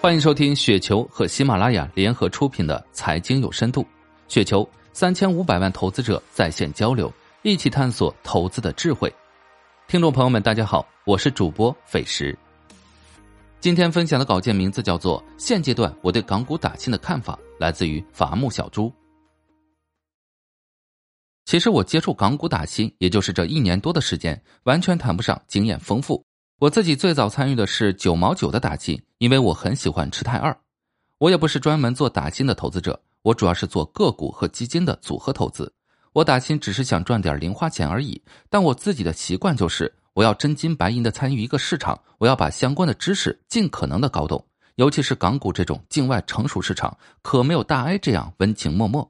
欢迎收听雪球和喜马拉雅联合出品的《财经有深度》，雪球三千五百万投资者在线交流，一起探索投资的智慧。听众朋友们，大家好，我是主播斐石。今天分享的稿件名字叫做《现阶段我对港股打新的看法》，来自于伐木小猪。其实我接触港股打新，也就是这一年多的时间，完全谈不上经验丰富。我自己最早参与的是九毛九的打新，因为我很喜欢吃泰二。我也不是专门做打新的投资者，我主要是做个股和基金的组合投资。我打新只是想赚点零花钱而已。但我自己的习惯就是，我要真金白银的参与一个市场，我要把相关的知识尽可能的搞懂。尤其是港股这种境外成熟市场，可没有大 A 这样温情脉脉。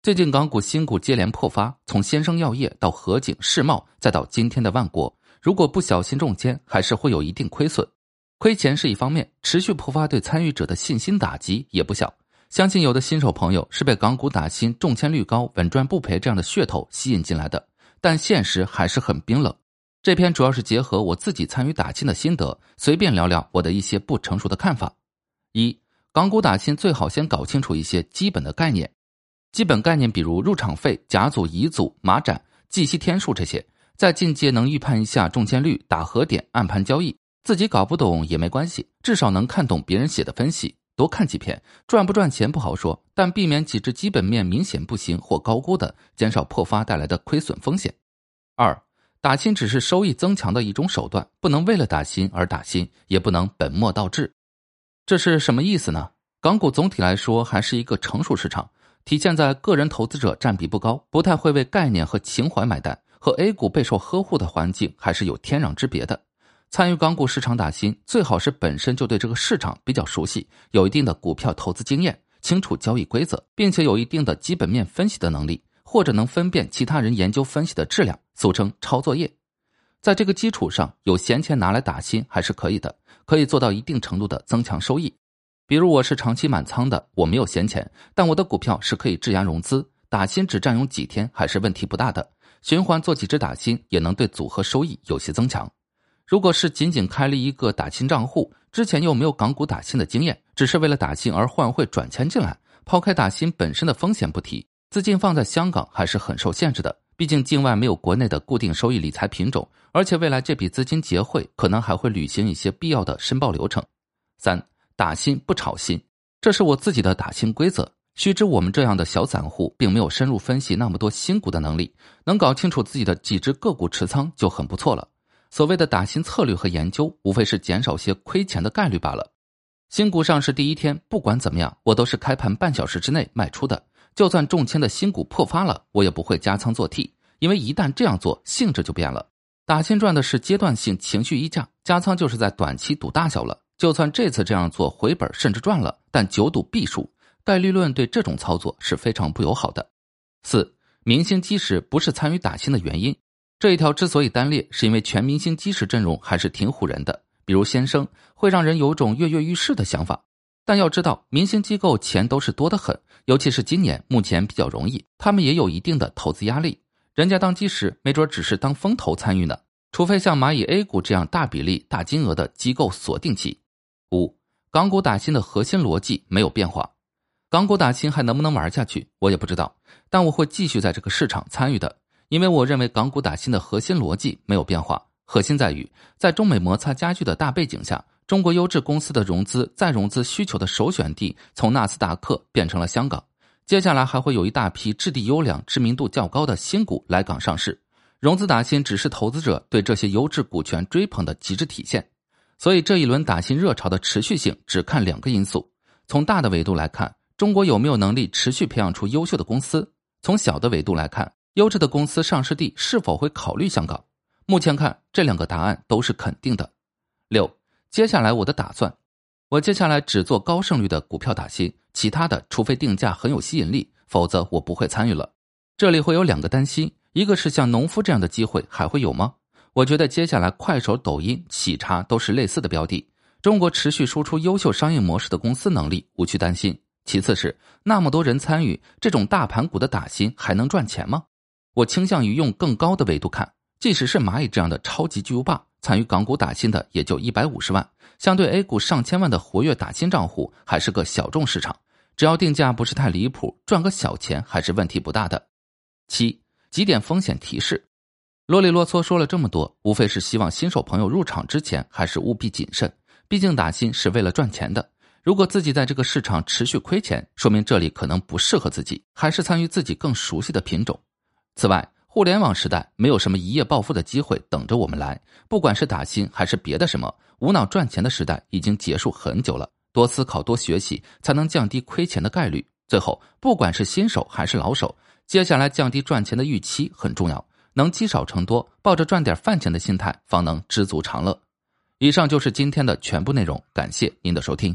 最近港股新股接连破发，从先生药业到合景世茂，再到今天的万国。如果不小心中签，还是会有一定亏损。亏钱是一方面，持续破发对参与者的信心打击也不小。相信有的新手朋友是被港股打新、中签率高、稳赚不赔这样的噱头吸引进来的，但现实还是很冰冷。这篇主要是结合我自己参与打新的心得，随便聊聊我的一些不成熟的看法。一、港股打新最好先搞清楚一些基本的概念，基本概念比如入场费、甲组、乙组、马展、计息天数这些。在进阶能预判一下中签率、打和点、暗盘交易，自己搞不懂也没关系，至少能看懂别人写的分析，多看几篇，赚不赚钱不好说，但避免几只基本面明显不行或高估的，减少破发带来的亏损风险。二，打新只是收益增强的一种手段，不能为了打新而打新，也不能本末倒置。这是什么意思呢？港股总体来说还是一个成熟市场，体现在个人投资者占比不高，不太会为概念和情怀买单。和 A 股备受呵护的环境还是有天壤之别的。参与港股市场打新，最好是本身就对这个市场比较熟悉，有一定的股票投资经验，清楚交易规则，并且有一定的基本面分析的能力，或者能分辨其他人研究分析的质量，俗称抄作业。在这个基础上，有闲钱拿来打新还是可以的，可以做到一定程度的增强收益。比如我是长期满仓的，我没有闲钱，但我的股票是可以质押融资，打新只占用几天还是问题不大的。循环做几只打新，也能对组合收益有些增强。如果是仅仅开了一个打新账户，之前又没有港股打新的经验，只是为了打新而换汇转钱进来，抛开打新本身的风险不提，资金放在香港还是很受限制的。毕竟境外没有国内的固定收益理财品种，而且未来这笔资金结汇可能还会履行一些必要的申报流程。三打新不炒新，这是我自己的打新规则。须知，我们这样的小散户并没有深入分析那么多新股的能力，能搞清楚自己的几只个股持仓就很不错了。所谓的打新策略和研究，无非是减少些亏钱的概率罢了。新股上市第一天，不管怎么样，我都是开盘半小时之内卖出的。就算中签的新股破发了，我也不会加仓做 T，因为一旦这样做，性质就变了。打新赚的是阶段性情绪溢价，加仓就是在短期赌大小了。就算这次这样做回本甚至赚了，但久赌必输。概率论对这种操作是非常不友好的。四明星基石不是参与打新的原因，这一条之所以单列，是因为全明星基石阵容还是挺唬人的。比如先生会让人有种跃跃欲试的想法，但要知道明星机构钱都是多得很，尤其是今年目前比较容易，他们也有一定的投资压力。人家当基石没准只是当风投参与呢，除非像蚂蚁 A 股这样大比例大金额的机构锁定期。五港股打新的核心逻辑没有变化。港股打新还能不能玩下去，我也不知道。但我会继续在这个市场参与的，因为我认为港股打新的核心逻辑没有变化。核心在于，在中美摩擦加剧的大背景下，中国优质公司的融资再融资需求的首选地从纳斯达克变成了香港。接下来还会有一大批质地优良、知名度较高的新股来港上市。融资打新只是投资者对这些优质股权追捧的极致体现。所以这一轮打新热潮的持续性，只看两个因素：从大的维度来看。中国有没有能力持续培养出优秀的公司？从小的维度来看，优质的公司上市地是否会考虑香港？目前看，这两个答案都是肯定的。六，接下来我的打算，我接下来只做高胜率的股票打新，其他的除非定价很有吸引力，否则我不会参与了。这里会有两个担心，一个是像农夫这样的机会还会有吗？我觉得接下来快手、抖音、喜茶都是类似的标的，中国持续输出优秀商业模式的公司能力，无需担心。其次是那么多人参与这种大盘股的打新还能赚钱吗？我倾向于用更高的维度看，即使是蚂蚁这样的超级巨无霸，参与港股打新的也就一百五十万，相对 A 股上千万的活跃打新账户，还是个小众市场。只要定价不是太离谱，赚个小钱还是问题不大的。七几点风险提示，啰里啰嗦说了这么多，无非是希望新手朋友入场之前还是务必谨慎，毕竟打新是为了赚钱的。如果自己在这个市场持续亏钱，说明这里可能不适合自己，还是参与自己更熟悉的品种。此外，互联网时代没有什么一夜暴富的机会等着我们来，不管是打新还是别的什么，无脑赚钱的时代已经结束很久了。多思考，多学习，才能降低亏钱的概率。最后，不管是新手还是老手，接下来降低赚钱的预期很重要，能积少成多，抱着赚点饭钱的心态，方能知足常乐。以上就是今天的全部内容，感谢您的收听。